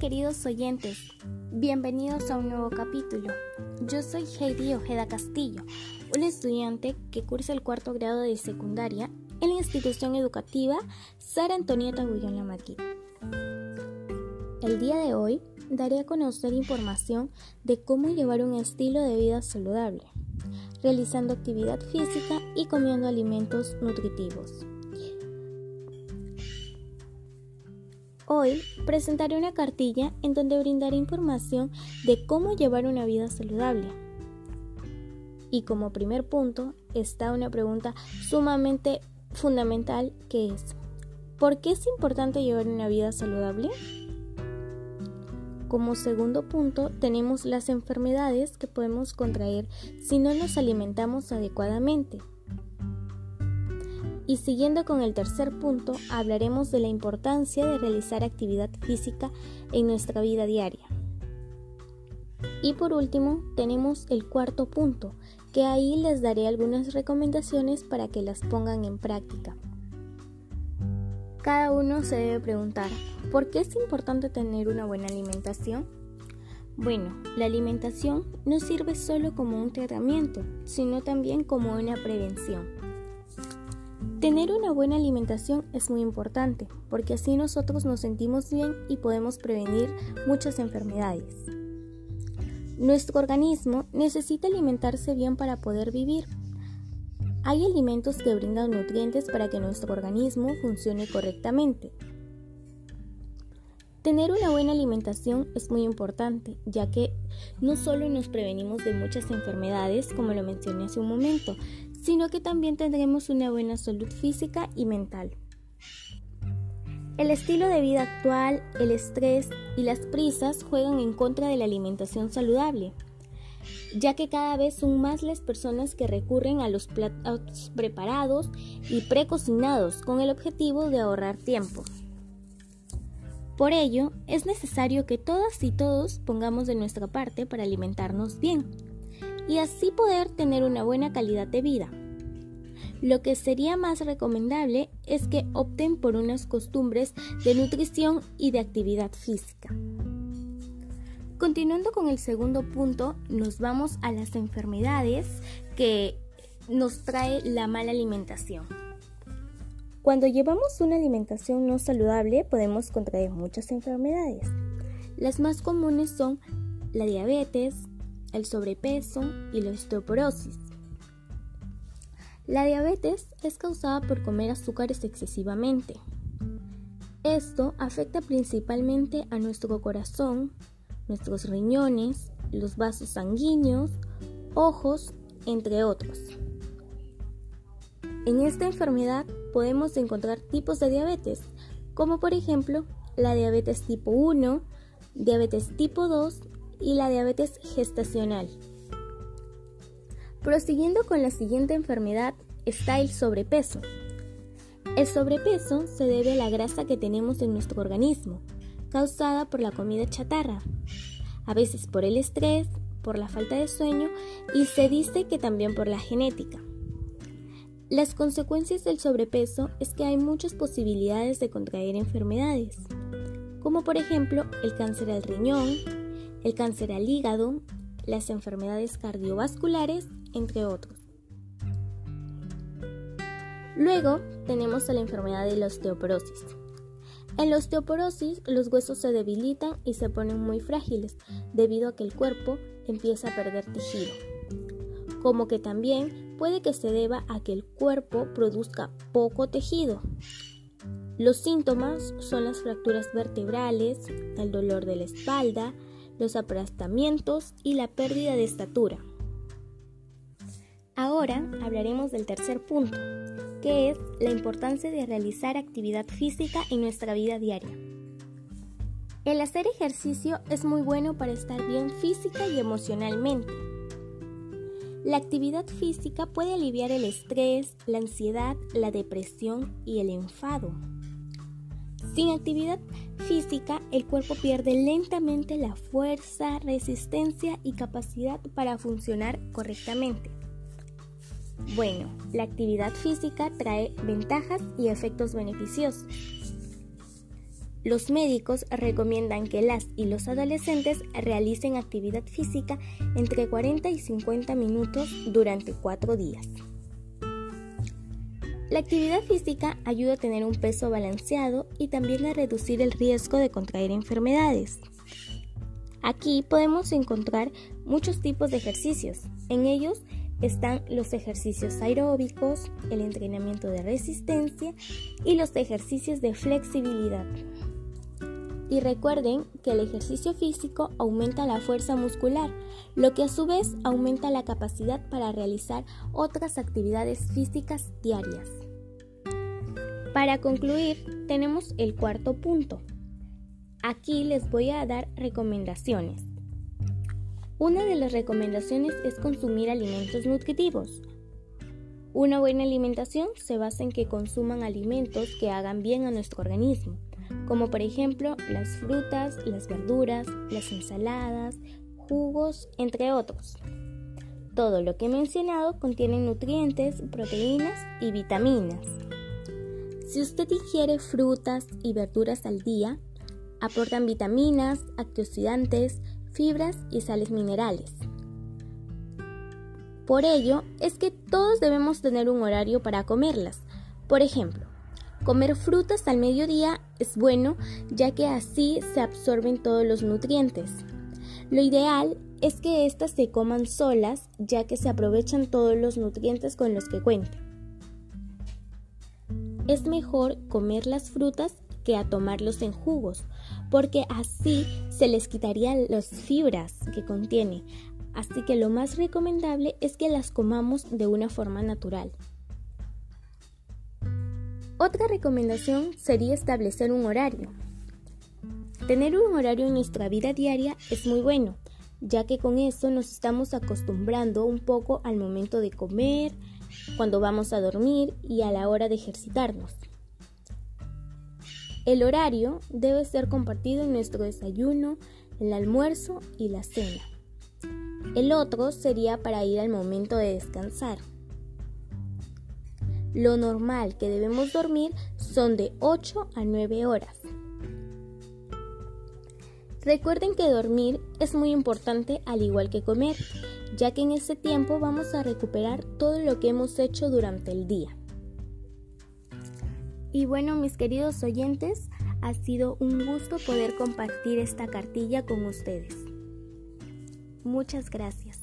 queridos oyentes, bienvenidos a un nuevo capítulo. Yo soy Heidi Ojeda Castillo, un estudiante que cursa el cuarto grado de secundaria en la institución educativa Sara Antonieta Guillón Lamarquí. El día de hoy daré a conocer información de cómo llevar un estilo de vida saludable, realizando actividad física y comiendo alimentos nutritivos. Hoy presentaré una cartilla en donde brindaré información de cómo llevar una vida saludable. Y como primer punto está una pregunta sumamente fundamental que es, ¿por qué es importante llevar una vida saludable? Como segundo punto tenemos las enfermedades que podemos contraer si no nos alimentamos adecuadamente. Y siguiendo con el tercer punto, hablaremos de la importancia de realizar actividad física en nuestra vida diaria. Y por último, tenemos el cuarto punto, que ahí les daré algunas recomendaciones para que las pongan en práctica. Cada uno se debe preguntar, ¿por qué es importante tener una buena alimentación? Bueno, la alimentación no sirve solo como un tratamiento, sino también como una prevención. Tener una buena alimentación es muy importante porque así nosotros nos sentimos bien y podemos prevenir muchas enfermedades. Nuestro organismo necesita alimentarse bien para poder vivir. Hay alimentos que brindan nutrientes para que nuestro organismo funcione correctamente. Tener una buena alimentación es muy importante, ya que no solo nos prevenimos de muchas enfermedades, como lo mencioné hace un momento, sino que también tendremos una buena salud física y mental. El estilo de vida actual, el estrés y las prisas juegan en contra de la alimentación saludable, ya que cada vez son más las personas que recurren a los platos preparados y precocinados con el objetivo de ahorrar tiempo. Por ello, es necesario que todas y todos pongamos de nuestra parte para alimentarnos bien y así poder tener una buena calidad de vida. Lo que sería más recomendable es que opten por unas costumbres de nutrición y de actividad física. Continuando con el segundo punto, nos vamos a las enfermedades que nos trae la mala alimentación. Cuando llevamos una alimentación no saludable podemos contraer muchas enfermedades. Las más comunes son la diabetes, el sobrepeso y la osteoporosis. La diabetes es causada por comer azúcares excesivamente. Esto afecta principalmente a nuestro corazón, nuestros riñones, los vasos sanguíneos, ojos, entre otros. En esta enfermedad podemos encontrar tipos de diabetes, como por ejemplo la diabetes tipo 1, diabetes tipo 2 y la diabetes gestacional. Prosiguiendo con la siguiente enfermedad está el sobrepeso. El sobrepeso se debe a la grasa que tenemos en nuestro organismo, causada por la comida chatarra, a veces por el estrés, por la falta de sueño y se dice que también por la genética. Las consecuencias del sobrepeso es que hay muchas posibilidades de contraer enfermedades, como por ejemplo el cáncer al riñón, el cáncer al hígado, las enfermedades cardiovasculares, entre otros. Luego tenemos a la enfermedad de la osteoporosis. En la osteoporosis los huesos se debilitan y se ponen muy frágiles debido a que el cuerpo empieza a perder tejido. Como que también puede que se deba a que el cuerpo produzca poco tejido. Los síntomas son las fracturas vertebrales, el dolor de la espalda, los aplastamientos y la pérdida de estatura. Ahora hablaremos del tercer punto, que es la importancia de realizar actividad física en nuestra vida diaria. El hacer ejercicio es muy bueno para estar bien física y emocionalmente. La actividad física puede aliviar el estrés, la ansiedad, la depresión y el enfado. Sin actividad física, el cuerpo pierde lentamente la fuerza, resistencia y capacidad para funcionar correctamente. Bueno, la actividad física trae ventajas y efectos beneficiosos. Los médicos recomiendan que las y los adolescentes realicen actividad física entre 40 y 50 minutos durante 4 días. La actividad física ayuda a tener un peso balanceado y también a reducir el riesgo de contraer enfermedades. Aquí podemos encontrar muchos tipos de ejercicios. En ellos están los ejercicios aeróbicos, el entrenamiento de resistencia y los ejercicios de flexibilidad. Y recuerden que el ejercicio físico aumenta la fuerza muscular, lo que a su vez aumenta la capacidad para realizar otras actividades físicas diarias. Para concluir, tenemos el cuarto punto. Aquí les voy a dar recomendaciones. Una de las recomendaciones es consumir alimentos nutritivos. Una buena alimentación se basa en que consuman alimentos que hagan bien a nuestro organismo como por ejemplo las frutas, las verduras, las ensaladas, jugos, entre otros. Todo lo que he mencionado contiene nutrientes, proteínas y vitaminas. Si usted ingiere frutas y verduras al día, aportan vitaminas, antioxidantes, fibras y sales minerales. Por ello es que todos debemos tener un horario para comerlas. Por ejemplo, Comer frutas al mediodía es bueno ya que así se absorben todos los nutrientes. Lo ideal es que éstas se coman solas ya que se aprovechan todos los nutrientes con los que cuentan. Es mejor comer las frutas que a tomarlos en jugos, porque así se les quitarían las fibras que contiene. Así que lo más recomendable es que las comamos de una forma natural. Otra recomendación sería establecer un horario. Tener un horario en nuestra vida diaria es muy bueno, ya que con eso nos estamos acostumbrando un poco al momento de comer, cuando vamos a dormir y a la hora de ejercitarnos. El horario debe ser compartido en nuestro desayuno, el almuerzo y la cena. El otro sería para ir al momento de descansar. Lo normal que debemos dormir son de 8 a 9 horas. Recuerden que dormir es muy importante al igual que comer, ya que en ese tiempo vamos a recuperar todo lo que hemos hecho durante el día. Y bueno, mis queridos oyentes, ha sido un gusto poder compartir esta cartilla con ustedes. Muchas gracias.